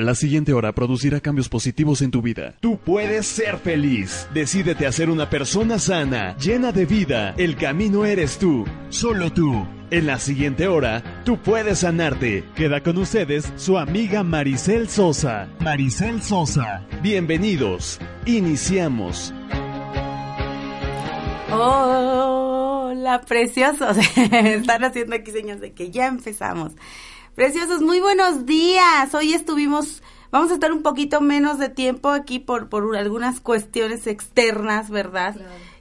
La siguiente hora producirá cambios positivos en tu vida. Tú puedes ser feliz. Decídete a ser una persona sana, llena de vida. El camino eres tú, solo tú. En la siguiente hora, tú puedes sanarte. Queda con ustedes su amiga Maricel Sosa. Maricel Sosa. Bienvenidos. Iniciamos. Hola, preciosos. Están haciendo aquí señas de que ya empezamos. Preciosos, muy buenos días. Hoy estuvimos, vamos a estar un poquito menos de tiempo aquí por, por algunas cuestiones externas, ¿verdad?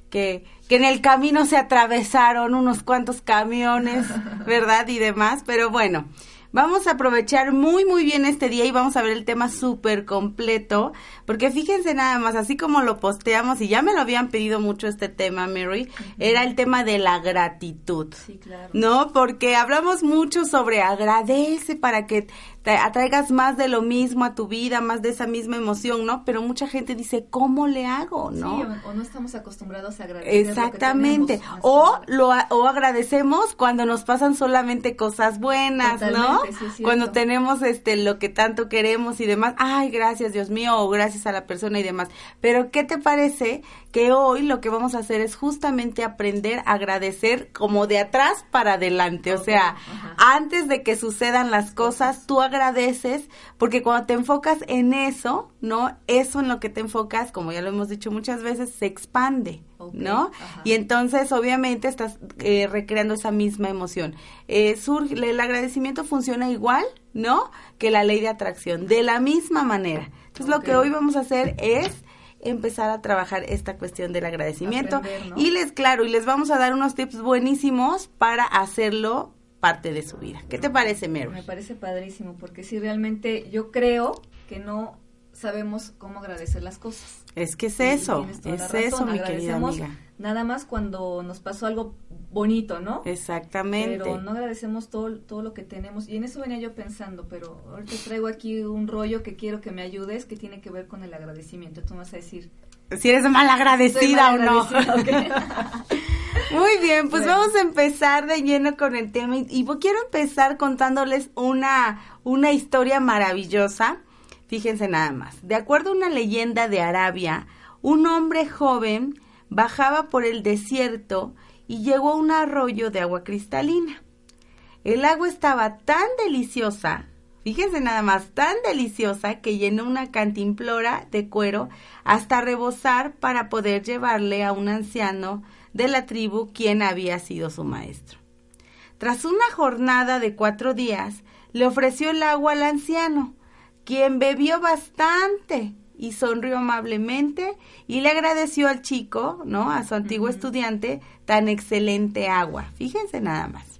Que, que en el camino se atravesaron unos cuantos camiones, ¿verdad? Y demás, pero bueno. Vamos a aprovechar muy, muy bien este día y vamos a ver el tema súper completo, porque fíjense nada más, así como lo posteamos y ya me lo habían pedido mucho este tema, Mary, era el tema de la gratitud. Sí, claro. ¿No? Porque hablamos mucho sobre agradece para que te atraigas más de lo mismo a tu vida, más de esa misma emoción, ¿no? Pero mucha gente dice, ¿cómo le hago, no? Sí, o, no estamos acostumbrados a agradecer. Exactamente. o lo o agradecemos cuando nos pasan solamente cosas buenas, ¿no? cuando tenemos este lo que tanto queremos y demás. Ay, gracias, Dios mío, o gracias a la persona y demás. Pero ¿qué te parece que hoy lo que vamos a hacer es justamente aprender a agradecer como de atrás para adelante, o sea, antes de que sucedan las cosas, tú agradeces, porque cuando te enfocas en eso, ¿no? Eso en lo que te enfocas, como ya lo hemos dicho muchas veces, se expande. ¿no? Y entonces, obviamente, estás eh, recreando esa misma emoción. Eh, surge, el agradecimiento funciona igual, ¿no? Que la ley de atracción, de la misma manera. Entonces, lo que hoy vamos a hacer es empezar a trabajar esta cuestión del agradecimiento. Y les, claro, y les vamos a dar unos tips buenísimos para hacerlo parte de su vida. ¿Qué te parece, Mary? Me parece padrísimo, porque si realmente yo creo que no sabemos cómo agradecer las cosas. Es que es eso, es eso, mi querida amiga. Nada más cuando nos pasó algo bonito, ¿no? Exactamente. Pero no agradecemos todo, todo lo que tenemos. Y en eso venía yo pensando, pero ahorita traigo aquí un rollo que quiero que me ayudes, que tiene que ver con el agradecimiento. Tú me vas a decir... Si eres mal agradecida o no. Muy bien, pues vamos a empezar de lleno con el tema y, quiero empezar contándoles una, una historia maravillosa. Fíjense nada más. De acuerdo a una leyenda de Arabia, un hombre joven bajaba por el desierto y llegó a un arroyo de agua cristalina. El agua estaba tan deliciosa, fíjense nada más, tan deliciosa que llenó una cantimplora de cuero hasta rebosar para poder llevarle a un anciano de la tribu quien había sido su maestro. Tras una jornada de cuatro días, le ofreció el agua al anciano, quien bebió bastante y sonrió amablemente y le agradeció al chico, ¿no? A su antiguo estudiante, tan excelente agua. Fíjense nada más.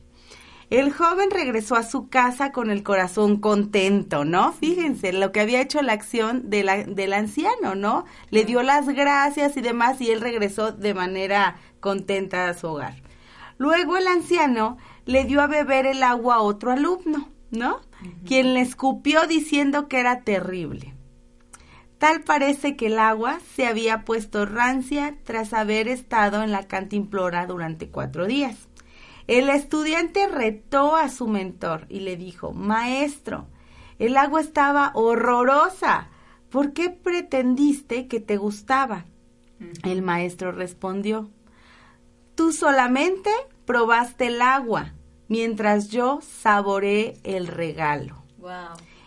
El joven regresó a su casa con el corazón contento, ¿no? Fíjense lo que había hecho la acción de la, del anciano, ¿no? Le dio las gracias y demás y él regresó de manera contenta a su hogar. Luego el anciano le dio a beber el agua a otro alumno, ¿no? Quien le escupió diciendo que era terrible. Tal parece que el agua se había puesto rancia tras haber estado en la cantimplora durante cuatro días. El estudiante retó a su mentor y le dijo, Maestro, el agua estaba horrorosa. ¿Por qué pretendiste que te gustaba? El maestro respondió, Tú solamente probaste el agua, mientras yo saboreé el regalo.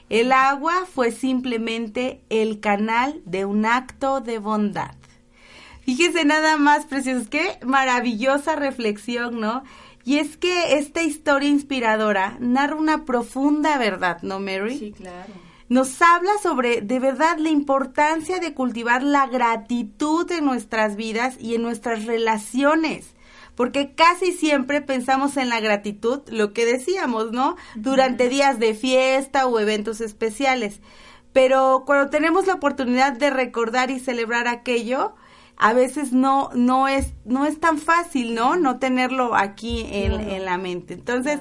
El agua fue simplemente el canal de un acto de bondad. Fíjese nada más, preciosos, qué maravillosa reflexión, ¿no? Y es que esta historia inspiradora narra una profunda verdad, ¿no, Mary? Sí, claro. Nos habla sobre, de verdad, la importancia de cultivar la gratitud en nuestras vidas y en nuestras relaciones. Porque casi siempre pensamos en la gratitud, lo que decíamos, ¿no? Durante días de fiesta o eventos especiales. Pero cuando tenemos la oportunidad de recordar y celebrar aquello, a veces no, no, es, no es tan fácil, ¿no? No tenerlo aquí en, en la mente. Entonces,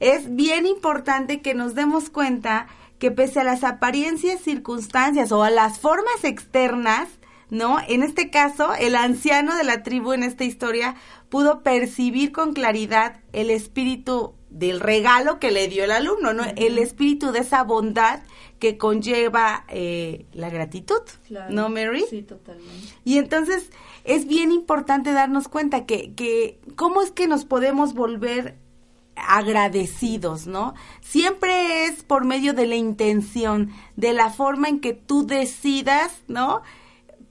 es bien importante que nos demos cuenta que pese a las apariencias, circunstancias o a las formas externas, ¿no? En este caso, el anciano de la tribu en esta historia pudo percibir con claridad el espíritu del regalo que le dio el alumno, ¿no? El espíritu de esa bondad que conlleva eh, la gratitud, ¿no, Mary? Sí, totalmente. Y entonces es bien importante darnos cuenta que, que cómo es que nos podemos volver agradecidos, ¿no? Siempre es por medio de la intención, de la forma en que tú decidas, ¿no?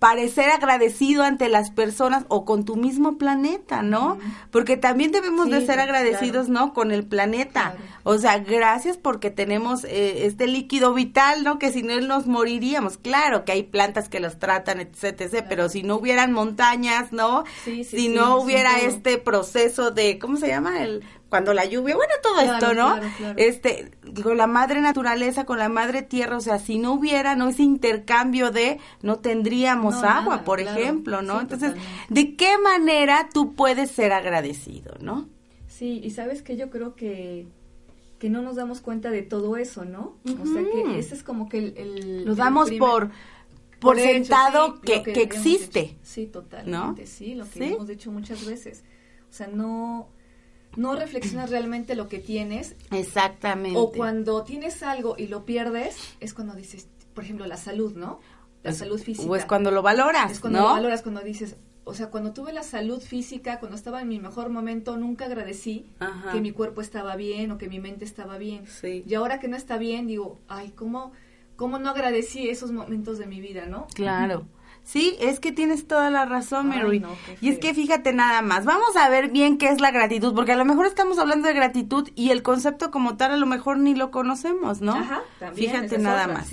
Parecer agradecido ante las personas o con tu mismo planeta, ¿no? Porque también debemos de ser agradecidos, ¿no? Con el planeta. O sea, gracias porque tenemos eh, este líquido vital, ¿no? Que si no nos moriríamos. Claro que hay plantas que los tratan, etcétera, pero si no hubieran montañas, ¿no? si no hubiera este proceso de, ¿cómo se llama? El cuando la lluvia, bueno, todo esto, ¿no? Este, con la madre naturaleza, con la madre tierra, o sea, si no hubiera, ¿no? Ese intercambio de, no tendríamos agua, por ejemplo, ¿no? Entonces, ¿de qué manera tú puedes ser agradecido, ¿no? Sí, y sabes que yo creo que que no nos damos cuenta de todo eso, ¿no? O sea que ese es como que el... Lo damos por por, sentado que, que, existe. Sí, totalmente, sí, lo que hemos dicho muchas veces. O sea, no no reflexionas realmente lo que tienes. Exactamente. O cuando tienes algo y lo pierdes, es cuando dices, por ejemplo, la salud, ¿no? La salud física. O es cuando lo valoras, Es cuando lo valoras, cuando dices, o sea, cuando tuve la salud física, cuando estaba en mi mejor momento, nunca agradecí que mi cuerpo estaba bien o que mi mente estaba bien. Sí. Y ahora que no está bien, digo, ay, ¿cómo, cómo no agradecí esos momentos de mi vida, no? Claro. Sí, es que tienes toda la razón, Mary. y es que fíjate nada más, vamos a ver bien qué es la gratitud, porque a lo mejor estamos hablando de gratitud y el concepto como tal a lo mejor ni lo conocemos, ¿no? Ajá, también, fíjate nada más.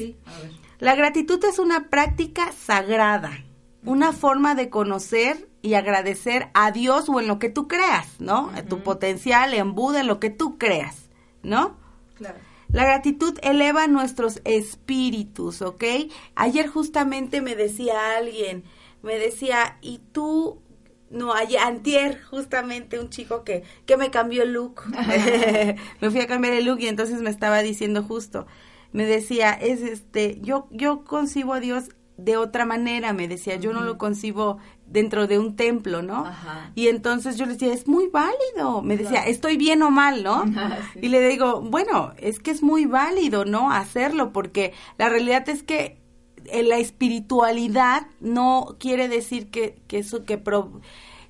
La gratitud es una práctica sagrada, una forma de conocer y agradecer a Dios o en lo que tú creas, ¿no? En Tu potencial, en Buda, en lo que tú creas, ¿no? Claro. La gratitud eleva nuestros espíritus, ¿ok? Ayer justamente me decía alguien, me decía, ¿y tú? No, ayer, antier, justamente un chico que, que me cambió el look. me fui a cambiar el look y entonces me estaba diciendo justo, me decía, es este, yo, yo concibo a Dios de otra manera, me decía, yo no lo concibo dentro de un templo, ¿no? Y entonces yo le decía, es muy válido. Me decía, estoy bien o mal, ¿no? Y le digo, bueno, es que es muy válido, ¿no? Hacerlo, porque la realidad es que en la espiritualidad no quiere decir que, que eso, que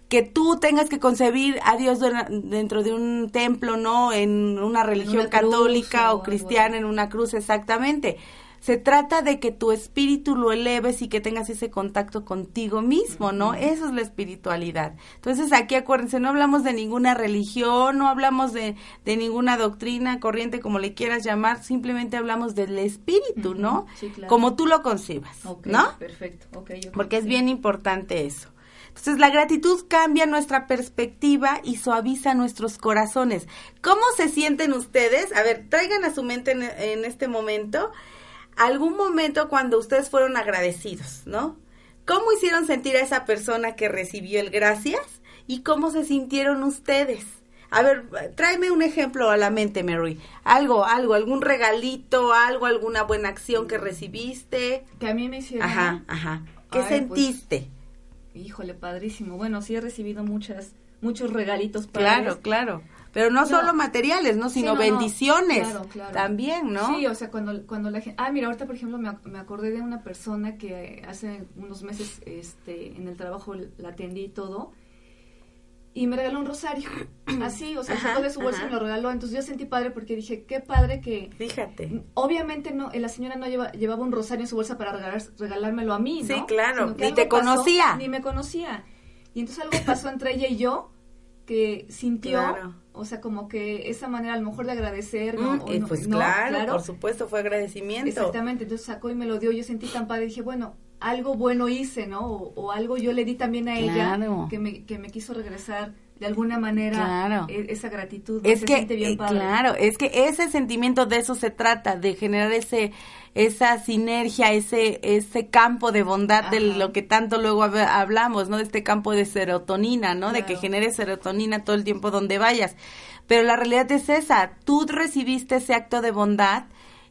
que tú tengas que concebir a Dios dentro de un templo, ¿no? En una religión católica o cristiana, en una cruz, exactamente se trata de que tu espíritu lo eleves y que tengas ese contacto contigo mismo, ¿no? Eso es la espiritualidad. Entonces aquí acuérdense, no hablamos de ninguna religión, no hablamos de, de ninguna doctrina, corriente, como le quieras llamar, simplemente hablamos del espíritu, ¿no? Sí, claro. Como tú lo concibas, ¿no? Perfecto, Porque es bien importante eso. Entonces la gratitud cambia nuestra perspectiva y suaviza nuestros corazones. ¿Cómo se sienten ustedes? A ver, traigan a su mente en, en este momento algún momento cuando ustedes fueron agradecidos, ¿no? ¿Cómo hicieron sentir a esa persona que recibió el gracias y cómo se sintieron ustedes? A ver, tráeme un ejemplo a la mente, Mary. Algo, algo, algún regalito, algo, alguna buena acción que recibiste. Que a mí me hicieron. Ajá, ajá. ¿Qué pues, sentiste? híjole, padrísimo. Bueno, sí he recibido muchas, muchos regalitos para Claro, claro. Pero no, solo materiales, ¿no? Sino bendiciones también, ¿no? Sí, o sea, cuando, cuando la gente... Ah, mira, ahorita, por ejemplo, me, me acordé de una persona que hace unos meses este, en el trabajo la atendí y todo, y me regaló un rosario, así, o sea, sacó de su bolsa y me lo regaló, entonces yo sentí padre porque dije, qué padre que... Fíjate. Obviamente no, la señora no lleva, llevaba un rosario en su bolsa para regalar, regalármelo a mí, ¿no? Sí, claro, ni te conocía. Ni me conocía. Y entonces algo pasó entre ella y yo que sintió, o sea, como que esa manera a lo mejor de agradecer, ¿no? Mm, pues claro, por supuesto, fue agradecimiento. Exactamente, entonces sacó y me lo dio, yo sentí tan padre, dije, bueno, algo bueno hice, ¿no? O, algo yo le di también a ella que me, que me quiso regresar de alguna manera e, esa gratitud. Es que, bien eh, claro, es que ese sentimiento de eso se trata, de generar ese esa sinergia, ese ese campo de bondad de lo que tanto luego hablamos, ¿no? De este campo de serotonina, ¿no? De que genere serotonina todo el tiempo donde vayas. Pero la realidad es esa, tú recibiste ese acto de bondad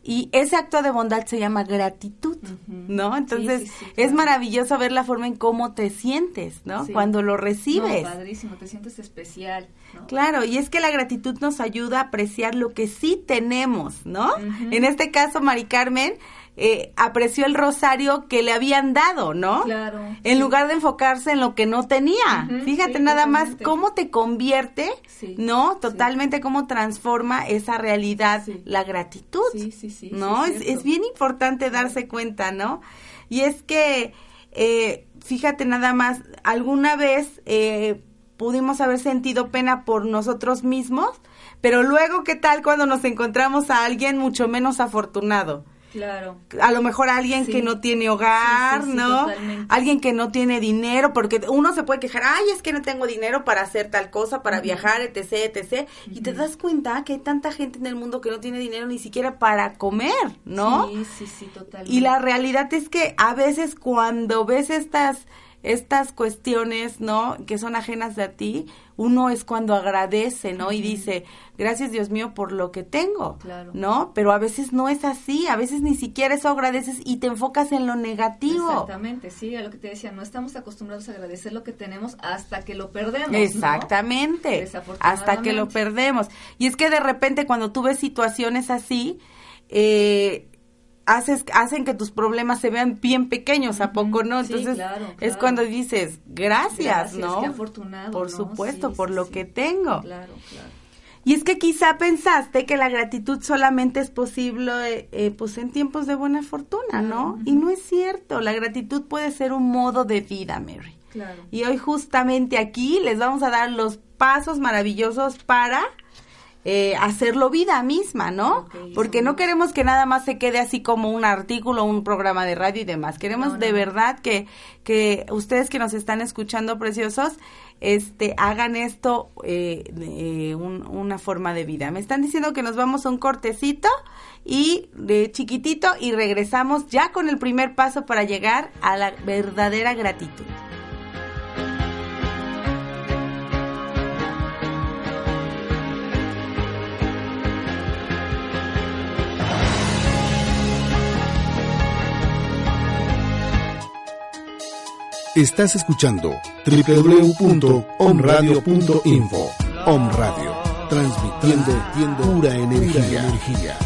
y ese acto de bondad se llama gratitud. ¿no? Entonces es maravilloso ver la forma en cómo te sientes, ¿no? Cuando lo recibes. No, padrísimo, te sientes especial. Claro, y es que la gratitud nos ayuda a apreciar lo que sí tenemos, ¿no? En este caso, Mari Carmen, eh, apreció el rosario que le habían dado, ¿no? Claro. En lugar de enfocarse en lo que no tenía. Fíjate nada más cómo te convierte, ¿no? Totalmente cómo transforma esa realidad la gratitud. Sí, sí, sí. ¿No? es, bien importante darse cuenta, ¿no? Y es que, eh, fíjate nada más, alguna vez eh, pudimos haber sentido pena por nosotros mismos, pero luego, ¿qué tal cuando nos encontramos a alguien mucho menos afortunado? Claro. A lo mejor alguien que no tiene hogar, ¿no? Alguien que no tiene dinero, porque uno se puede quejar, ay, es que no tengo dinero para hacer tal cosa, para viajar, etc., etc. Y te das cuenta que hay tanta gente en el mundo que no tiene dinero ni siquiera para comer, ¿no? Sí, sí, sí, totalmente. Y la realidad es que a veces cuando ves estas estas cuestiones, ¿no? Que son ajenas a ti, uno es cuando agradece, ¿no? Y dice, gracias Dios mío por lo que tengo, claro. ¿no? Pero a veces no es así, a veces ni siquiera eso agradeces y te enfocas en lo negativo. Exactamente, sí, a lo que te decía, no estamos acostumbrados a agradecer lo que tenemos hasta que lo perdemos. Exactamente, hasta que lo perdemos. Y es que de repente cuando tú ves situaciones así, eh, haces, hacen que tus problemas se vean bien pequeños, ¿a poco no? Entonces es cuando dices, gracias, ¿no? afortunado. Por supuesto, por lo que tengo. Claro, claro. Y es que quizá pensaste que la gratitud solamente es posible eh, eh, pues en tiempos de buena fortuna, ¿no? Y no es cierto, la gratitud puede ser un modo de vida, Mary. Claro. Y hoy justamente aquí les vamos a dar los pasos maravillosos para eh, hacerlo vida misma, ¿no? Porque no queremos que nada más se quede así como un artículo, un programa de radio y demás. Queremos de verdad que, que ustedes que nos están escuchando, preciosos, este, hagan esto eh, eh una forma de vida. Me están diciendo que nos vamos a un cortecito y de chiquitito y regresamos ya con el primer paso para llegar a la verdadera gratitud. Estás escuchando www.omradio.info. Om Radio, transmitiendo pura energía. energía.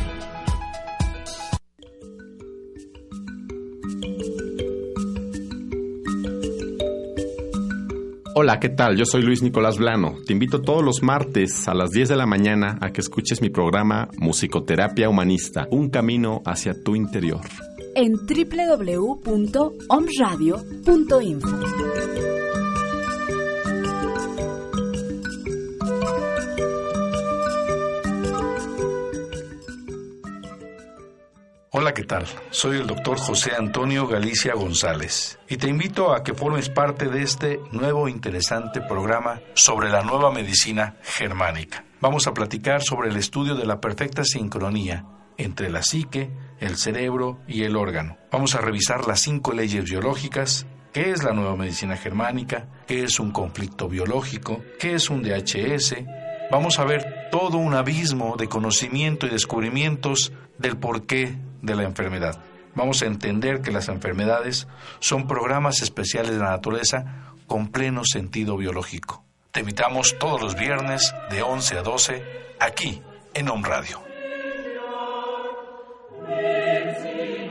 Hola, ¿qué tal? Yo soy Luis Nicolás Blano. Te invito todos los martes a las 10 de la mañana a que escuches mi programa Musicoterapia Humanista, un camino hacia tu interior en www.omradio.info. Hola, ¿qué tal? Soy el doctor José Antonio Galicia González y te invito a que formes parte de este nuevo interesante programa sobre la nueva medicina germánica. Vamos a platicar sobre el estudio de la perfecta sincronía entre la psique, el cerebro y el órgano. Vamos a revisar las cinco leyes biológicas, qué es la nueva medicina germánica, qué es un conflicto biológico, qué es un DHS. Vamos a ver todo un abismo de conocimiento y descubrimientos del porqué de la enfermedad. Vamos a entender que las enfermedades son programas especiales de la naturaleza con pleno sentido biológico. Te invitamos todos los viernes de 11 a 12 aquí en Home Radio. Exit.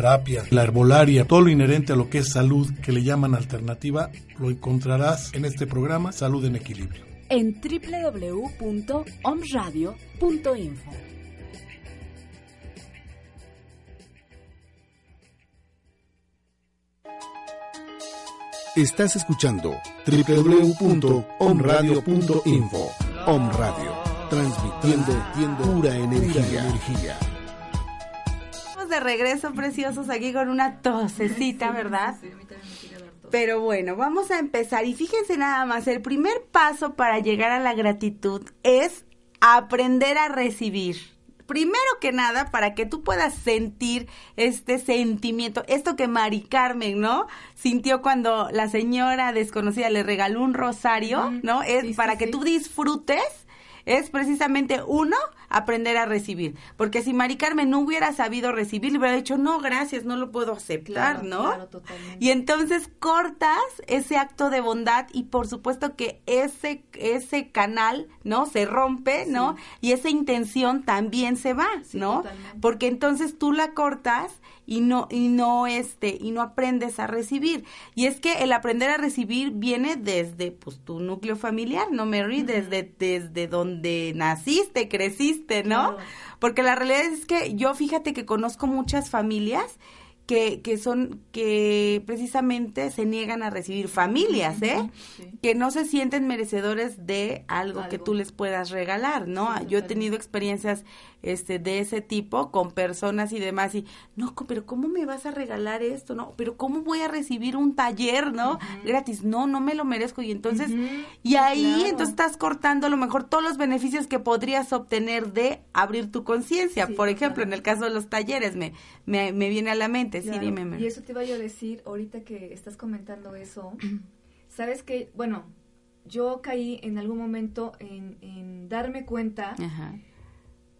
la herbolaria, todo lo inherente a lo que es salud que le llaman alternativa, lo encontrarás en este programa Salud en Equilibrio. En www.omradio.info. Estás escuchando www.omradio.info. Om Radio, transmitiendo pura energía. Estamos de regreso, preciosos, aquí con una tosecita, ¿verdad? Sí, a mí también me quiere dar tos. Pero bueno, vamos a empezar. Y fíjense nada más, el primer paso para llegar a la gratitud es aprender a recibir. Primero que nada, para que tú puedas sentir este sentimiento, esto que Mari Carmen, ¿no? Sintió cuando la señora desconocida le regaló un rosario. ¿no? Es Sí, para que tú disfrutes es precisamente uno, aprender a recibir. Porque si Mari Carmen no hubiera sabido recibir, le hubiera dicho, no, gracias, no lo puedo aceptar, Claro, ¿no? claro, totalmente. Y entonces cortas ese acto de bondad y por supuesto que ese, ese canal, ¿no? Se rompe, ¿no? Y esa intención también se va, Sí, ¿no? totalmente. Porque entonces tú la cortas y no, y no, este, y no aprendes a recibir. Y es que el aprender a recibir viene desde, pues, tu núcleo familiar, ¿no, Mary? Desde, desde donde naciste, creciste, ¿no? Claro. Porque la realidad es que yo fíjate que conozco muchas familias que, que son, que precisamente se niegan a recibir familias, ¿eh? Sí. Que no se sienten merecedores de algo, que tú les puedas regalar, ¿no? Sí, Yo he tenido experiencias este de ese tipo con personas y demás y no, pero ¿cómo me vas a regalar esto? No, pero ¿cómo voy a recibir un taller, no? Gratis. No, no me lo merezco y entonces y ahí claro. entonces estás cortando a lo mejor todos los beneficios que podrías obtener de abrir tu conciencia. Sí, Por ejemplo, en el caso de los talleres me me, me viene a la mente, sí, Claro, dime. Mer. Y eso te iba yo a decir, ahorita que estás comentando eso, sabes que, bueno, yo caí en algún momento en, en darme cuenta Ajá.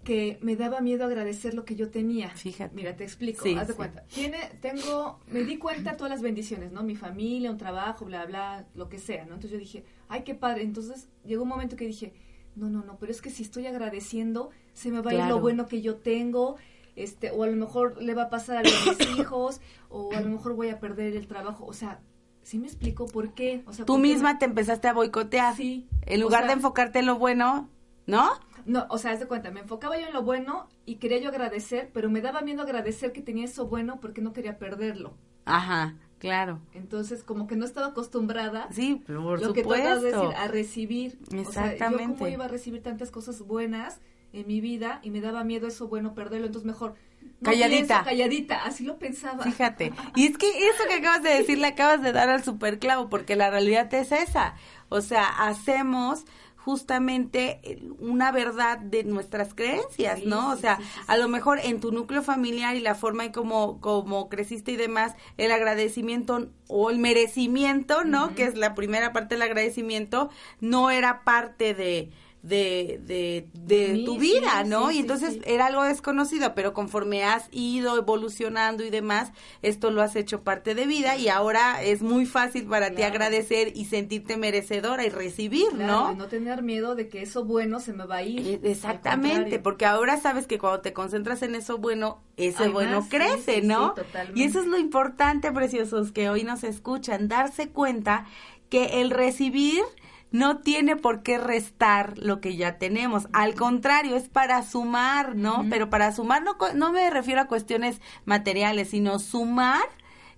que me daba miedo agradecer lo que yo tenía. Fíjate. Mira, te explico, Sí, haz de sí. cuenta. Tiene, tengo, me di cuenta todas las bendiciones, ¿no? Mi familia, un trabajo, bla, bla, lo que sea, ¿no? Entonces yo dije, ay, qué padre. Entonces llegó un momento que dije, no, no, no, pero es que si estoy agradeciendo, se me va a ir lo bueno que yo tengo, este, o a lo mejor le va a pasar a mis hijos, o a lo mejor voy a perder el trabajo. O sea, ¿sí me explico por qué? O sea, Tú ¿por qué misma te empezaste a boicotear. Sí. En O lugar sea, de enfocarte en lo bueno, ¿no? No, o sea, haz de cuenta, me enfocaba yo en lo bueno y quería yo agradecer, pero me daba miedo agradecer que tenía eso bueno porque no quería perderlo. Ajá, claro. Entonces, como que no estaba acostumbrada, Sí, por lo que tú supuesto. decir, a recibir. O sea, yo Exactamente. cómo iba a recibir tantas cosas buenas en mi vida y me daba miedo eso bueno perderlo, entonces mejor no Calladita. pienso, calladita, así lo pensaba. Fíjate. Y es que eso que acabas de decir le acabas de dar al superclavo, porque la realidad es esa. O sea, hacemos justamente una verdad de nuestras creencias, Sí, ¿no? O sea, sí, sí, sí. a lo mejor en tu núcleo familiar y la forma en cómo como creciste y demás, el agradecimiento o el merecimiento, ¿no? Que es la primera parte del agradecimiento, no era parte de de, de, de Sí, tu sí, vida, ¿no? sí, y entonces era algo desconocido, pero conforme has ido evolucionando y demás, esto lo has hecho parte de vida y ahora es muy fácil para ti agradecer y sentirte merecedora y recibir, Claro, y ¿no? no tener miedo de que eso bueno se me va a ir. Al Exactamente, porque ahora sabes que cuando te concentras en eso bueno, ese bueno crece, ¿no? y eso es lo importante, preciosos, que hoy nos escuchan, darse cuenta que el recibir no tiene por qué restar lo que ya tenemos. Al contrario, es para sumar, ¿no? Pero para sumar no, no me refiero a cuestiones materiales, sino sumar,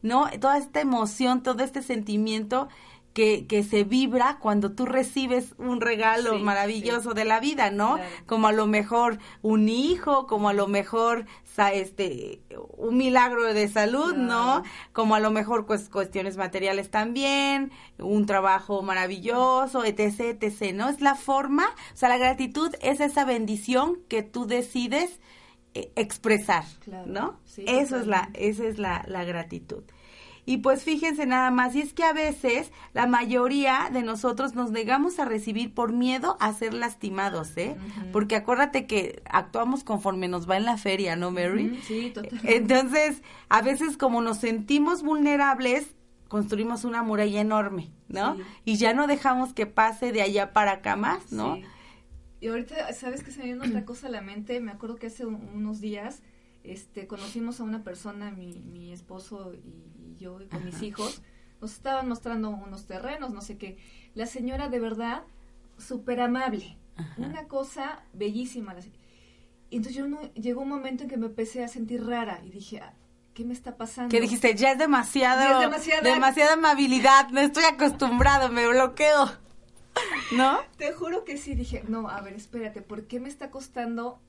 ¿no? Toda esta emoción, todo este sentimiento que, que se vibra cuando tú recibes un regalo Sí, maravilloso de la vida, ¿no? Claro. Como a lo mejor un hijo, como a lo mejor este un milagro de salud, ¿no? Como a lo mejor pues cuestiones materiales también, un trabajo maravilloso, etc, etc, ¿no? Es la forma, o sea, la gratitud es esa bendición que tú decides eh, expresar, Claro, ¿no? sí, Eso es la esa es la, la gratitud. Y pues fíjense nada más, y es que a veces la mayoría de nosotros nos negamos a recibir por miedo a ser lastimados, ¿eh? Porque acuérdate que actuamos conforme nos va en la feria, ¿no, Mary? Sí, totalmente. Entonces, a veces como nos sentimos vulnerables, construimos una muralla enorme, ¿no? Sí. Y ya no dejamos que pase de allá para acá más, ¿no? Sí. Y ahorita, ¿sabes que se me viene otra cosa a la mente? Me acuerdo que hace un- unos días este, conocimos a una persona, mi, mi esposo y, y yo, y con mis hijos. Nos estaban mostrando unos terrenos, no sé qué. La señora, de verdad, súper amable. Una cosa bellísima. Y entonces yo no, llegó un momento en que me empecé a sentir rara y dije, "Ah, ¿qué me está pasando? Que dijiste, ya es demasiado, Ya es demasiada- demasiada amabilidad, no estoy acostumbrado, me bloqueo. ¿No? Te juro que sí, dije, no, a ver, espérate, ¿por qué me está costando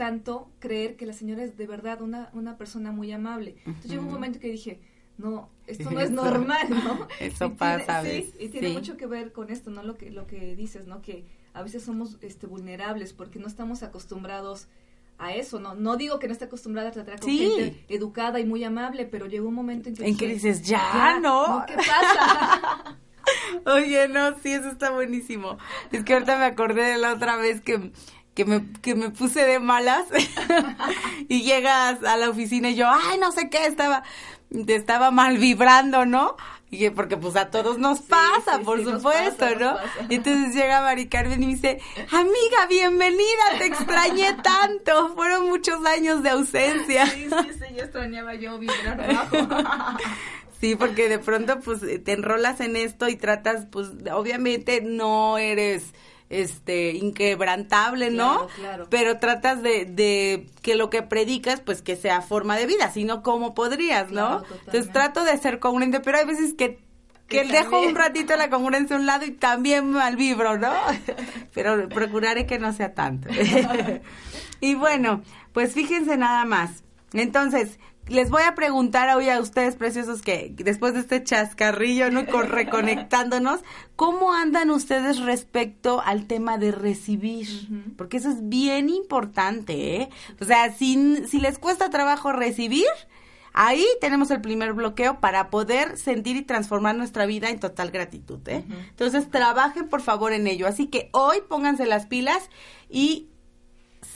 tanto creer que la señora es de verdad una, una persona muy amable? Entonces llegó un momento que dije, no, esto no es normal, ¿no? eso Y tiene- pasa a sí, y tiene sí. mucho que ver con esto, ¿no? Lo que, lo que dices, ¿no? Que a veces somos este, vulnerables porque no estamos acostumbrados a eso, ¿no? No digo que no esté acostumbrada a tratar con Sí. gente educada y muy amable, pero llegó un momento en que En que dices, ya, ¿no? ¿Qué pasa? Oye, no, sí, eso está buenísimo. Es que ahorita me acordé de la otra vez que, que, me, que me puse de malas y llegas a la oficina y yo, ay, no sé qué, estaba, te estaba mal vibrando, ¿no? Y que- porque pues a todos nos pasa, sí, por sí, supuesto, pasa, ¿no? Y entonces llega Mari Carmen y me dice, amiga, bienvenida, te extrañé tanto, fueron muchos años de ausencia. Sí, sí, sí, yo extrañaba yo vibrar bajo. Sí, porque de pronto pues te enrolas en esto y tratas pues obviamente no eres este inquebrantable, ¿no? Claro, claro. Pero tratas de, de que lo que predicas pues que sea forma de vida, sino como podrías, ¿no? Claro, Entonces trato de ser congruente, pero hay veces que que dejo un ratito la congruencia a un lado y también mal vibro, ¿no? Pero procuraré que no sea tanto. y bueno, pues fíjense nada más. Entonces, les voy a preguntar hoy a ustedes, preciosos, que después de este chascarrillo, ¿no? Con- reconectándonos, ¿cómo andan ustedes respecto al tema de recibir? Porque eso es bien importante, ¿eh? O sea, si, si les cuesta trabajo recibir, Ahí tenemos el primer bloqueo para poder sentir y transformar nuestra vida en total gratitud, ¿eh? Entonces, trabajen por favor en ello. Así que hoy pónganse las pilas y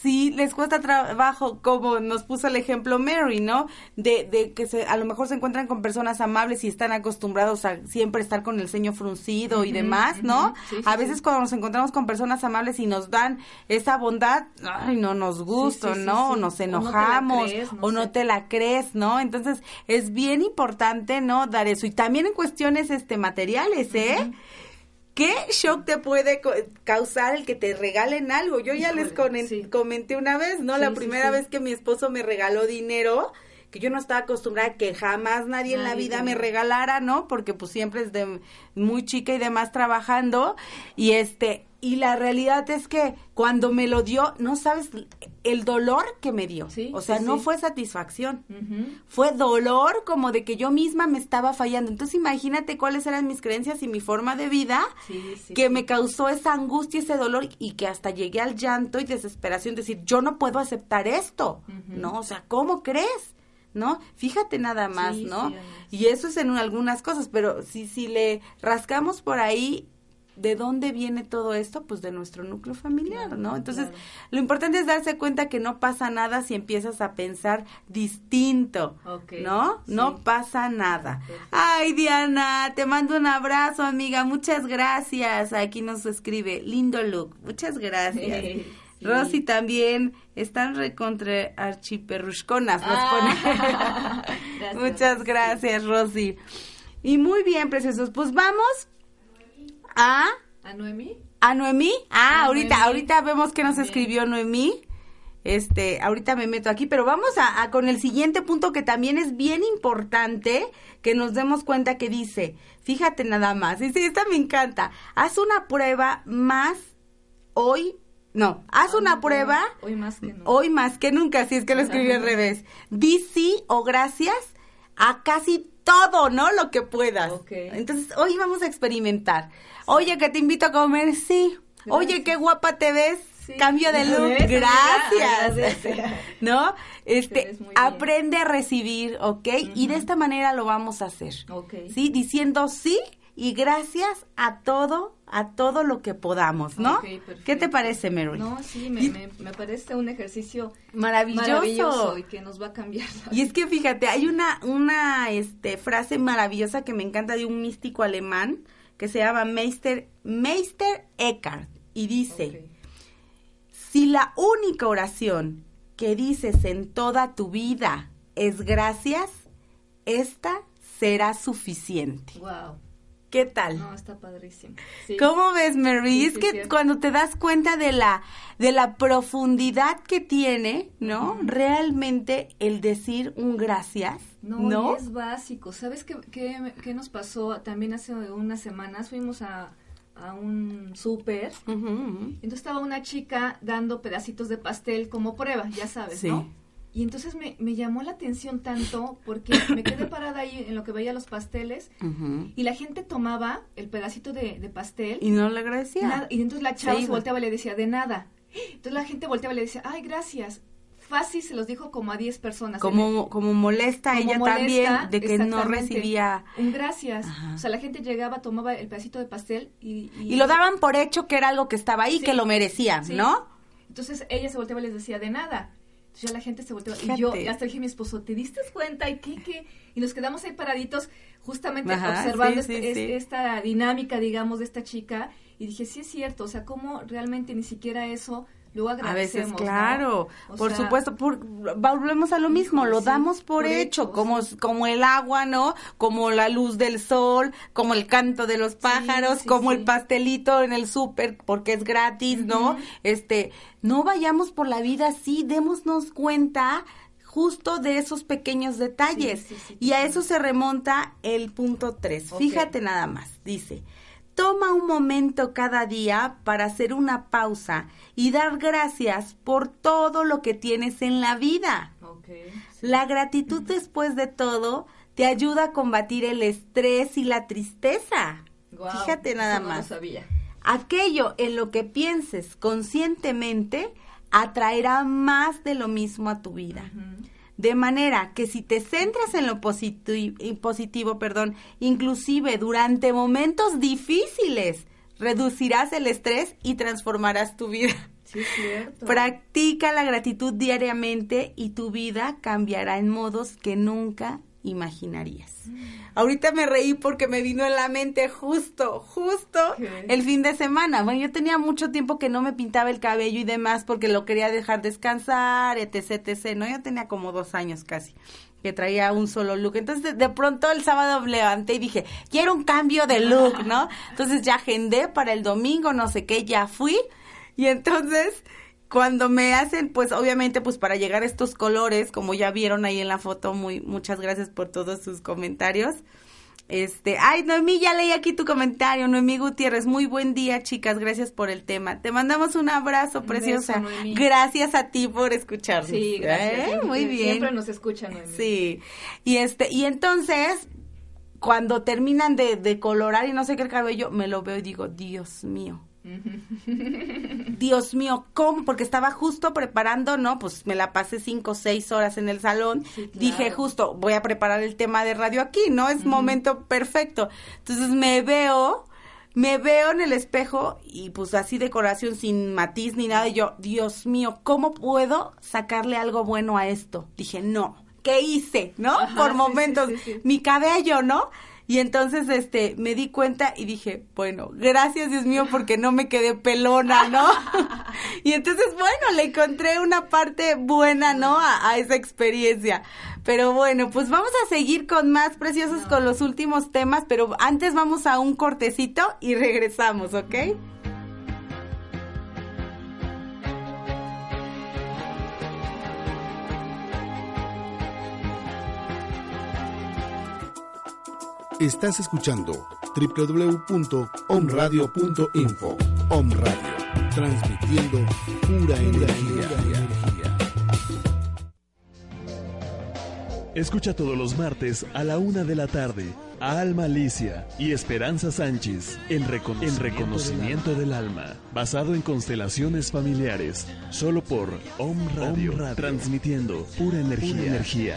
si les cuesta trabajo, como nos puso el ejemplo Mary, ¿no? De, de que se, a lo mejor se encuentran con personas amables y están acostumbrados a siempre estar con el ceño fruncido y demás, ¿no? sí, sí, a veces sí. cuando nos encontramos con personas amables y nos dan esa bondad, ay, no nos gusta, sí, sí, ¿no? O sí. nos O no te la enojamos, crees, no o no te la crees, ¿no? Entonces, es bien importante, ¿no? Dar eso. Y también en cuestiones este materiales, ¿eh? ¿Qué shock te puede causar el que te regalen algo? Yo ya les sí. comenté una vez, ¿no? Sí, la primera sí. vez que mi esposo me regaló dinero, que yo no estaba acostumbrada a que jamás nadie, en la vida me regalara, ¿no? Porque pues siempre es de muy chica y demás trabajando y este y la realidad es que cuando me lo dio, no sabes el dolor que me dio. Sí, o sea, sí, no sí. fue satisfacción fue dolor como de que yo misma me estaba fallando. Entonces imagínate cuáles eran mis creencias y mi forma de vida que me causó esa angustia, ese dolor y que hasta llegué al llanto y desesperación, decir, yo no puedo aceptar esto. ¿no? O sea, ¿cómo crees? ¿No? Fíjate nada más, Sí, ¿no? sí, y eso es en algunas cosas, pero si, si le rascamos por ahí, ¿de dónde viene todo esto? Pues de nuestro núcleo familiar, ¿no? Entonces, claro. lo importante es darse cuenta que no pasa nada si empiezas a pensar distinto, Ok, ¿no? sí. No pasa nada. Perfecto. Ay, Diana, te mando un abrazo, amiga. Muchas gracias. Aquí nos escribe, lindo look. Muchas gracias. Sí. Rosy también, están recontra archiperrusconas. nos Ah. pone. Gracias, Muchas gracias, Rosy. Y muy bien, preciosos. Pues vamos a ¿A Noemí? ¿A Noemí? Ah, Ah, ahorita, Noemí. ahorita vemos que nos Bien. escribió Noemí. Este, ahorita me meto aquí, pero vamos a, a con el siguiente punto que también es bien importante que nos demos cuenta que dice, fíjate nada más, y sí, esta me encanta, haz una prueba más hoy, no, haz una prueba Hoy más que nunca. hoy más que nunca, si es que lo escribí al revés, di sí o gracias a casi todo, ¿no? Lo que puedas. Entonces, hoy vamos a experimentar. Oye, que te invito a comer, sí. Oye, qué guapa te ves. Sí. Cambio de look, gracias. Gracias. ¿No? Te Este, bien. aprende a recibir, ¿ok? Y de esta manera lo vamos a hacer. Ok. ¿Sí? Diciendo sí y gracias a todo, a todo lo que podamos, ¿no? ¿Qué te parece, Mary? No, sí, me, me, me parece un ejercicio Maravilloso. maravilloso y que nos va a cambiar. Y es que fíjate, hay una, una este, frase maravillosa que me encanta de un místico alemán que se llama Meister, Meister Eckhart y dice, si la única oración que dices en toda tu vida es gracias, esta será suficiente. Wow. ¿Qué tal? No, está padrísimo. Sí. ¿Cómo ves, Mary? Sí, es sí, que cierto. cuando te das cuenta de la de la profundidad que tiene, ¿no? Realmente el decir un gracias, No, es básico. ¿Sabes qué, qué, qué nos pasó? También hace unas semanas fuimos a, a un súper. Ujú. Entonces estaba una chica dando pedacitos de pastel como prueba, ya sabes, Sí. ¿no? Y entonces me, me llamó la atención tanto porque me quedé parada ahí en lo que veía los pasteles y la gente tomaba el pedacito de, de pastel Y no le agradecía. nada, y entonces la chava Se volteaba y le decía, de nada. Entonces la gente volteaba y le decía, ay, gracias. Fácil se los dijo como a 10 personas. como, como molesta Como ella molesta, también de que no recibía. Un gracias. Ajá. O sea, la gente llegaba, tomaba el pedacito de pastel y... Y lo daban por hecho que era algo que estaba ahí, Sí. que lo merecían, Sí. ¿no? Entonces ella se volteaba y les decía, de nada. Entonces ya la gente se. Fíjate. Y yo hasta dije a mi esposo, ¿te diste cuenta? ¿Y qué, qué? Y nos quedamos ahí paraditos justamente Ajá, observando sí, este- sí, es- sí. esta dinámica, digamos, de esta chica. Y dije, sí es cierto. O sea, cómo realmente ni siquiera eso luego A veces, agradecemos, ¿no? claro, por sea, supuesto, por- volvemos a lo mismo, lo sí, damos por, por hecho, hecho, como, sí. como el agua, ¿no? Como la luz del sol, como el canto de los pájaros, sí, como el pastelito en el súper, porque es gratis, ¿no? Este, no vayamos por la vida así, démonos cuenta justo de esos pequeños detalles. Sí, sí, sí, y a eso se remonta el punto 3. Ok. Fíjate nada más, dice, Toma un momento cada día para hacer una pausa y dar gracias por todo lo que tienes en la vida. La gratitud después de todo te ayuda a combatir el estrés y la tristeza. Fíjate nada lo más. sabía. Aquello en lo que pienses conscientemente atraerá más de lo mismo a tu vida. De manera que si te centras en lo positivo, positivo, perdón, inclusive durante momentos difíciles, reducirás el estrés y transformarás tu vida. Sí, es cierto. Practica la gratitud diariamente y tu vida cambiará en modos que nunca imaginarías. Ahorita me reí porque me vino en la mente justo, justo ¿Qué? el fin de semana. Bueno, yo tenía mucho tiempo que no me pintaba el cabello y demás porque lo quería dejar descansar, etc, etc, ¿no? Yo tenía como dos años casi que traía un solo look. Entonces, de, de pronto el sábado me levanté y dije, quiero un cambio de look, ¿no? Entonces ya agendé para el domingo, no sé qué, ya fui. Y entonces, cuando me hacen, pues obviamente, pues para llegar a estos colores, como ya vieron ahí en la foto, muy, muchas gracias por todos sus comentarios. Este, ay, Noemí, ya leí aquí tu comentario, Noemí Gutiérrez, muy buen día, chicas, gracias por el tema. Te mandamos un abrazo, Un preciosa. beso, gracias a ti por escucharnos. Sí, gracias. ¿Eh? Siempre- Muy bien. Siempre nos escuchan, Noemí. Sí. Y este, y entonces, cuando terminan de, de colorar y no sé qué el cabello, me lo veo y digo, Dios mío. Dios mío, ¿cómo? Porque estaba justo preparando, ¿no? Pues me la pasé cinco o seis horas en el salón. Sí, claro. Dije, justo, voy a preparar el tema de radio aquí, ¿no? Es momento perfecto. Entonces me veo, me veo en el espejo y pues así decoración sin matiz ni nada. Y yo, Dios mío, ¿cómo puedo sacarle algo bueno a esto? Dije, no. ¿Qué hice? ¿No? Ajá, Por momentos. sí, sí, sí. Mi cabello, ¿no? Y entonces, este, me di cuenta y dije, bueno, gracias Dios mío porque no me quedé pelona, ¿no? y entonces, bueno, le encontré una parte buena, ¿no? A, a esa experiencia. Pero bueno, pues vamos a seguir con más preciosos con los últimos temas, pero antes vamos a un cortecito y regresamos, ¿ok? Estás escuchando www.omradio.info. Om Radio, transmitiendo pura energía. Escucha todos los martes a la una de la tarde a Alma Alicia y Esperanza Sánchez en, recono- en Reconocimiento del Alma, basado en constelaciones familiares, solo por Om Radio, transmitiendo pura energía. energía.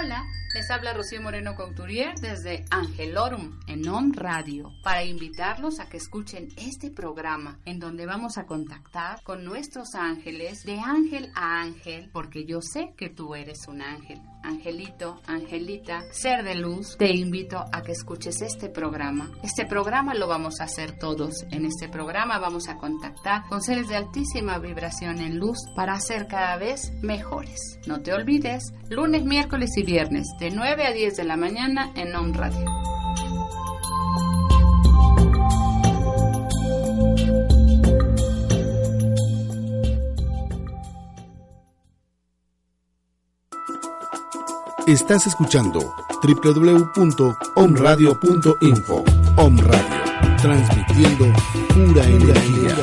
Hola, les habla Rocío Moreno Couturier desde Angelorum en OM Radio para invitarlos a que escuchen este programa en donde vamos a contactar con nuestros ángeles de ángel a ángel porque yo sé que tú eres un ángel. Angelito, Angelita, ser de luz, te invito a que escuches este programa. Este programa lo vamos a hacer todos. En este programa vamos a contactar con seres de altísima vibración en luz para ser cada vez mejores. No te olvides, lunes, miércoles y viernes de 9 a 10 de la mañana en On Radio. Estás escuchando www.omradio.info. Om Radio, transmitiendo pura energía.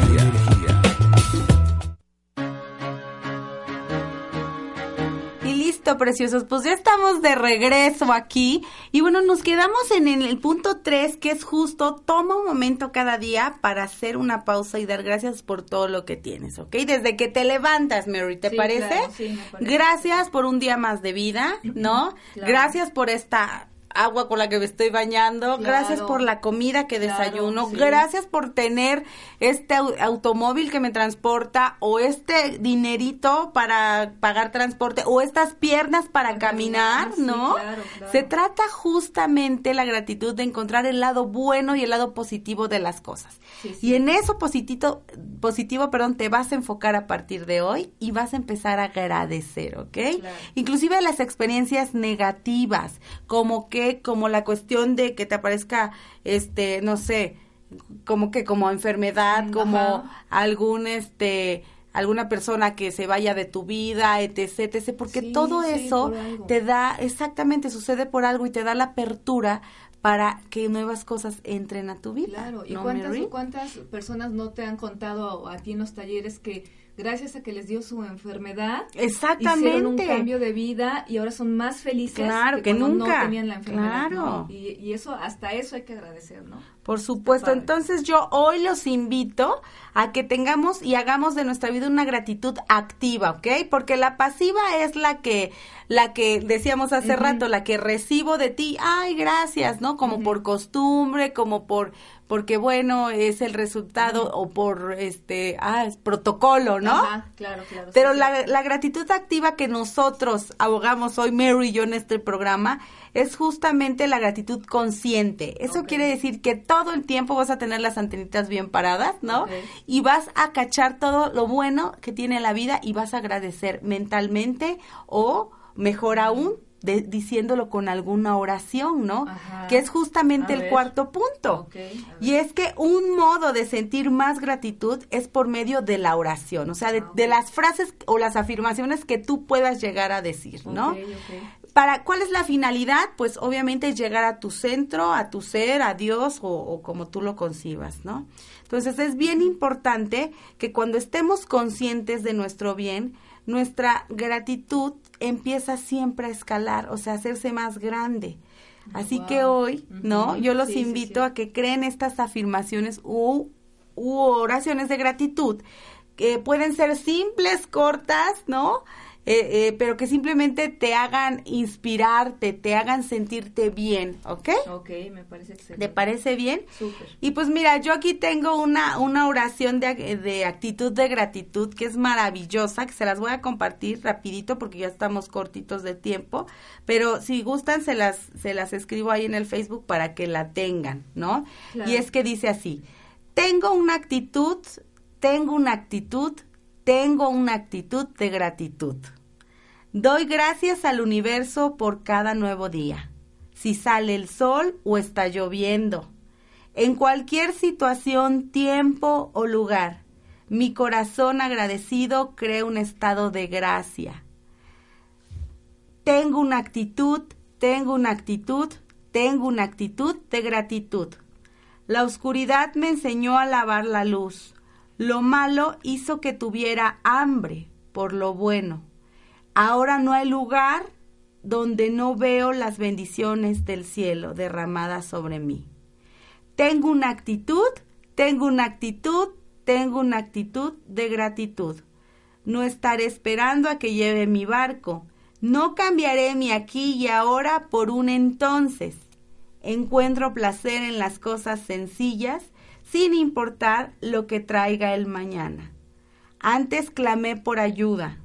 Listo, preciosos, pues ya estamos de regreso aquí. Y bueno, nos quedamos en el punto 3, que es justo, toma un momento cada día para hacer una pausa y dar gracias por todo lo que tienes, ¿ok? Desde que te levantas, Mary, ¿te Sí, parece? claro, sí, me parece. Gracias por un día más de vida, ¿no? Claro. Gracias por esta agua con la que me estoy bañando, Claro. gracias por la comida que Claro, desayuno, sí. gracias por tener este au- automóvil que me transporta o este dinerito para pagar transporte o estas piernas para Para caminar, ¿no? claro. Se trata justamente la gratitud de encontrar el lado bueno y el lado positivo de las cosas. Sí. Y en eso positivo, positivo, perdón, te vas a enfocar a partir de hoy y vas a empezar a agradecer, ¿ok? Inclusive las experiencias negativas, como que, como la cuestión de que te aparezca, este, no sé, como que como enfermedad, Mm, como ajá. algún, este, alguna persona que se vaya de tu vida, etc, etc, porque Sí, todo sí, eso te da, exactamente, sucede por algo y te da la apertura para que nuevas cosas entren a tu vida. Claro, ¿y ¿no, cuántas, cuántas personas no te han contado a ti en los talleres que gracias a que les dio su enfermedad, Exactamente. hicieron un cambio de vida y ahora son más felices Claro, que cuando nunca. no tenían la enfermedad? Claro. ¿no? Y, y eso, hasta eso hay que agradecer, ¿no? Por supuesto. Entonces yo hoy los invito a que tengamos y hagamos de nuestra vida una gratitud activa, ¿ok? Porque la pasiva es la que, la que decíamos hace rato, la que recibo de ti, ay, gracias, ¿no? Como por costumbre, como por, porque bueno, es el resultado o por, este, ah, es protocolo, ¿no? Ajá, claro, claro. Pero sí, la, la gratitud activa que nosotros abogamos hoy, Mary y yo, en este programa, es justamente la gratitud consciente. Eso quiere decir que todo el tiempo vas a tener las antenitas bien paradas, ¿no? Y vas a cachar todo lo bueno que tiene la vida y vas a agradecer mentalmente o, mejor aún, de- diciéndolo con alguna oración, ¿no? Ajá. Que es justamente A el ver. cuarto punto. Y es que un modo de sentir más gratitud es por medio de la oración, o sea, de, Ah, de las frases o las afirmaciones que tú puedas llegar a decir, ¿no? Para, ¿Cuál es la finalidad? Pues obviamente es llegar a tu centro, a tu ser, a Dios o, o como tú lo concibas, ¿no? Entonces es bien importante que cuando estemos conscientes de nuestro bien, nuestra gratitud empieza siempre a escalar, o sea, a hacerse más grande. Así que hoy, ¿no? Yo los Sí, sí, invito sí. a que creen estas afirmaciones u, u oraciones de gratitud que pueden ser simples, cortas, ¿no? Eh, eh, pero que simplemente te hagan inspirarte, te hagan sentirte bien, ¿ok? Ok, me parece excelente. ¿Te parece bien? Súper. Y pues mira, yo aquí tengo una, una oración de, de actitud de gratitud que es maravillosa, que se las voy a compartir rapidito porque ya estamos cortitos de tiempo, pero si gustan se las, se las escribo ahí en el Facebook para que la tengan, ¿no? Claro. Y es que dice así, tengo una actitud, tengo una actitud, tengo una actitud de gratitud. Doy gracias al universo por cada nuevo día. Si sale el sol o está lloviendo. En cualquier situación, tiempo o lugar, mi corazón agradecido crea un estado de gracia. Tengo una actitud, tengo una actitud, tengo una actitud de gratitud. La oscuridad me enseñó a lavar la luz. Lo malo hizo que tuviera hambre por lo bueno. Ahora no hay lugar donde no veo las bendiciones del cielo derramadas sobre mí. Tengo una actitud, tengo una actitud, tengo una actitud de gratitud. No estaré esperando a que lleve mi barco, No cambiaré mi aquí y ahora por un entonces. Encuentro placer en las cosas sencillas sin importar lo que traiga el mañana. Antes clamé por ayuda,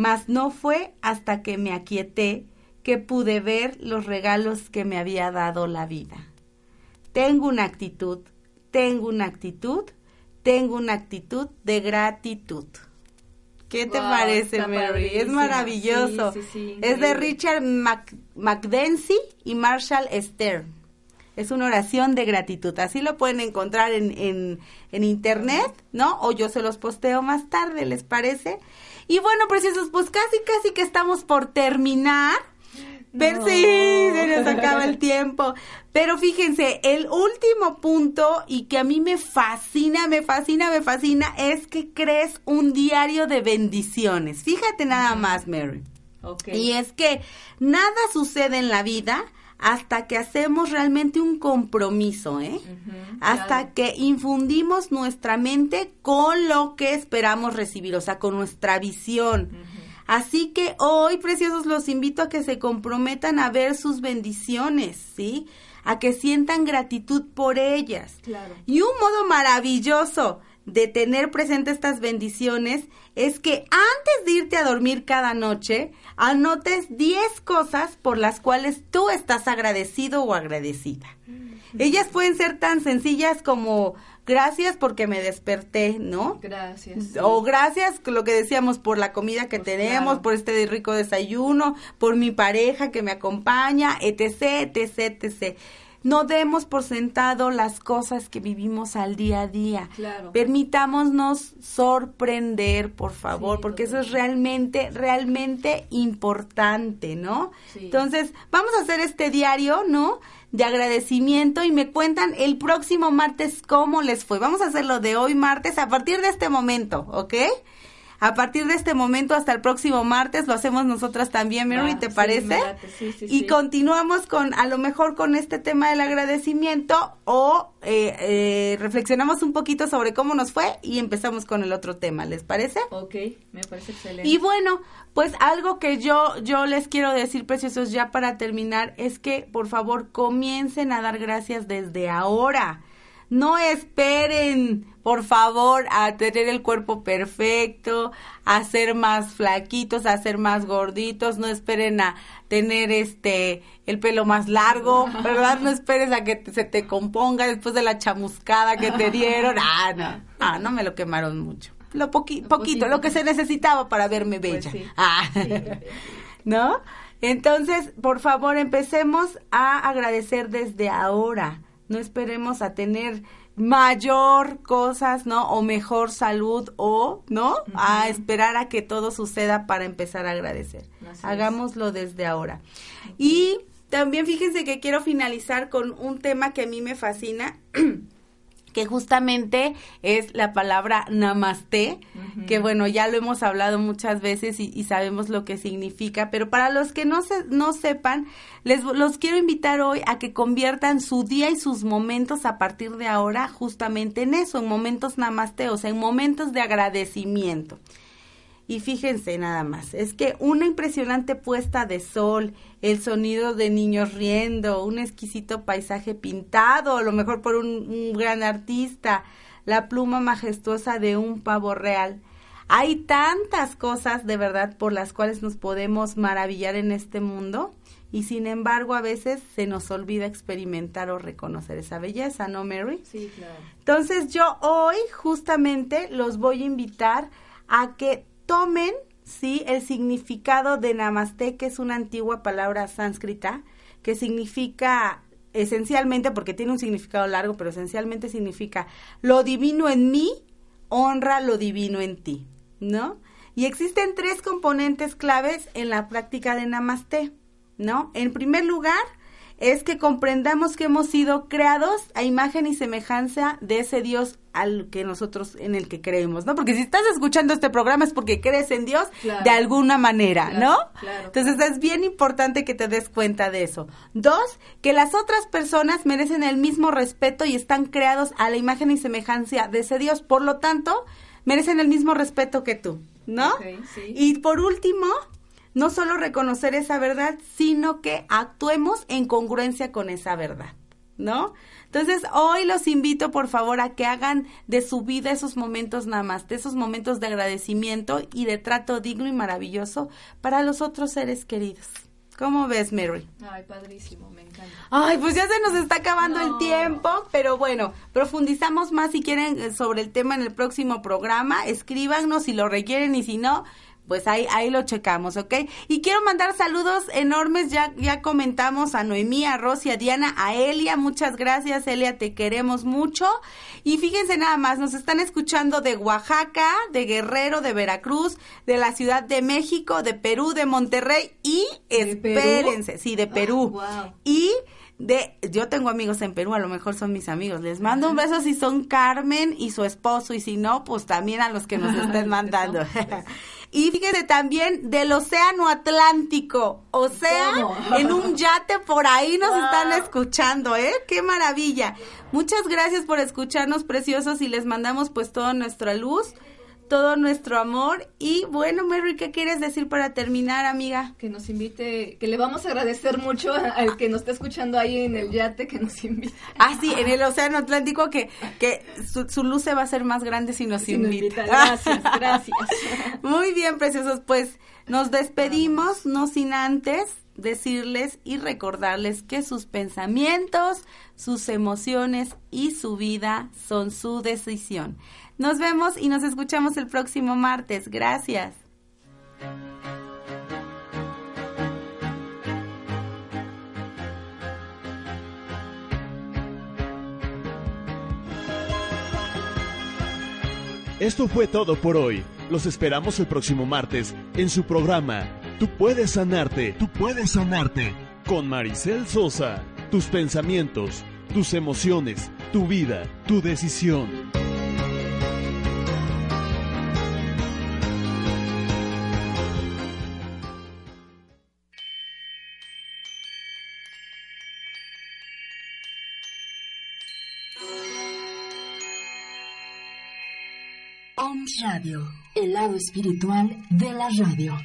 mas no fue hasta que me aquieté que pude ver los regalos que me había dado la vida. Tengo una actitud, tengo una actitud, tengo una actitud de gratitud. ¿Qué te parece, Mary? Es maravilloso. es de Richard Mac y Marshall Stern. Es una oración de gratitud. Así lo pueden encontrar en, en, en, internet, ¿no? O yo se los posteo más tarde, ¿les parece? Y bueno, preciosos, pues casi, casi que estamos por terminar. Ver si se nos acaba el tiempo. Pero fíjense, el último punto y que a mí me fascina, me fascina, me fascina es que crees un diario de bendiciones. Fíjate nada más, Mary. Y es que nada sucede en la vida hasta que hacemos realmente un compromiso, ¿eh? hasta que infundimos nuestra mente con lo que esperamos recibir, o sea, con nuestra visión. Así que hoy, preciosos, los invito a que se comprometan a ver sus bendiciones, ¿sí? A que sientan gratitud por ellas. Claro. Y un modo maravilloso de tener presente estas bendiciones es que antes de irte a dormir cada noche, anotes 10 cosas por las cuales tú estás agradecido o agradecida. Ellas pueden ser tan sencillas como gracias porque me desperté, ¿no? Gracias. O gracias, lo que decíamos, por la comida que pues tenemos, por este rico desayuno, por mi pareja que me acompaña, etc., etc., etc. No demos por sentado las cosas que vivimos al día a día. Claro. Permitámonos sorprender, por favor, porque eso es realmente, realmente importante, ¿no? Entonces, vamos a hacer este diario, ¿no? de agradecimiento y me cuentan el próximo martes cómo les fue. Vamos a hacerlo de hoy martes a partir de este momento, ¿ok? A partir de este momento hasta el próximo martes lo hacemos nosotras también, Mary, ¿te parece? Sí, sí, y continuamos con, a lo mejor con este tema del agradecimiento o eh, eh, reflexionamos un poquito sobre cómo nos fue y empezamos con el otro tema, ¿les parece? Ok, me parece excelente. Y bueno, pues algo que yo, yo les quiero decir, preciosos, ya para terminar, es que por favor comiencen a dar gracias desde ahora. No esperen, por favor, a tener el cuerpo perfecto, a ser más flaquitos, a ser más gorditos, no esperen a tener este el pelo más largo, ¿verdad? No esperes a que se te componga después de la chamuscada que te dieron. Ah, no, ah, no me lo quemaron mucho. Lo poquito, lo que se necesitaba para verme pues bella. Ah. ¿No? Entonces, por favor, empecemos a agradecer desde ahora no esperemos a tener mayor cosas, ¿no? O mejor salud o, ¿no? A esperar a que todo suceda para empezar a agradecer. Hagámoslo desde ahora. Y también fíjense que quiero finalizar con un tema que a mí me fascina. que justamente es la palabra namaste, que bueno, ya lo hemos hablado muchas veces y, sabemos lo que significa, pero para los que no, se, no sepan, les los quiero invitar hoy a que conviertan su día y sus momentos a partir de ahora justamente en eso, en momentos namaste, o sea, en momentos de agradecimiento. Y fíjense nada más, es que una impresionante puesta de sol, el sonido de niños riendo, un exquisito paisaje pintado, a lo mejor por un, gran artista, la pluma majestuosa de un pavo real. Hay tantas cosas de verdad por las cuales nos podemos maravillar en este mundo y sin embargo a veces se nos olvida experimentar o reconocer esa belleza, ¿no, Mary? Sí, claro. Entonces yo hoy justamente los voy a invitar a que tomen, sí, el significado de namaste, que es una antigua palabra sánscrita, que significa esencialmente, porque tiene un significado largo, pero esencialmente significa lo divino en mí, honra lo divino en ti, ¿no? Y existen tres componentes claves en la práctica de namaste, ¿no? En primer lugar, es que comprendamos que hemos sido creados a imagen y semejanza de ese Dios al que nosotros en el que creemos, ¿no? Porque si estás escuchando este programa es porque crees en Dios de alguna manera, ¿no? Entonces es bien importante que te des cuenta de eso. Dos, que las otras personas merecen el mismo respeto y están creados a la imagen y semejanza de ese Dios, por lo tanto, merecen el mismo respeto que tú, ¿no? Y por último, no solo reconocer esa verdad, sino que actuemos en congruencia con esa verdad, ¿no? Entonces, hoy los invito, por favor, a que hagan de su vida esos momentos nada más, de esos momentos de agradecimiento y de trato digno y maravilloso para los otros seres queridos. ¿Cómo ves, Mary? Ay, padrísimo, me encanta. Ay, pues ya se nos está acabando el tiempo, pero bueno, profundizamos más si quieren sobre el tema en el próximo programa, escríbanos si lo requieren y si no, pues ahí, ahí lo checamos, ¿ok? Y quiero mandar saludos enormes, ya, ya comentamos a Noemí, a Rosy, a Diana, a Elia, muchas gracias, Elia, te queremos mucho. Y fíjense nada más, nos están escuchando de Oaxaca, de Guerrero, de Veracruz, de la Ciudad de México, de Perú, de Monterrey y espérense, sí, de Perú. wow. Y de yo tengo amigos en Perú, a lo mejor son mis amigos. Les mando un beso si son Carmen y su esposo y si no, pues también a los que nos estén mandando. Y fíjense también del Océano Atlántico, o sea, ¿Cómo? en un yate por ahí nos Wow. están escuchando, ¿eh? Qué maravilla. Muchas gracias por escucharnos preciosos y les mandamos pues toda nuestra luz, todo nuestro amor y bueno, Mary, ¿qué quieres decir para terminar, amiga? Que nos invite, que le vamos a agradecer mucho al que nos está escuchando ahí en el yate, que nos invite. Ah, sí, en el Océano Atlántico que, que su, su luz se va a hacer más grande si nos Si nos invita. invita. Gracias, gracias. Muy bien, preciosos. Pues nos despedimos, no sin antes decirles y recordarles que sus pensamientos, sus emociones y su vida son su decisión. Nos vemos y nos escuchamos el próximo martes. Gracias. Esto fue todo por hoy. Los esperamos el próximo martes en su programa Tú puedes sanarte, tú puedes sanarte con Maricel Sosa. Tus pensamientos, tus emociones, tu vida, tu decisión. Radio, el lado espiritual de la radio.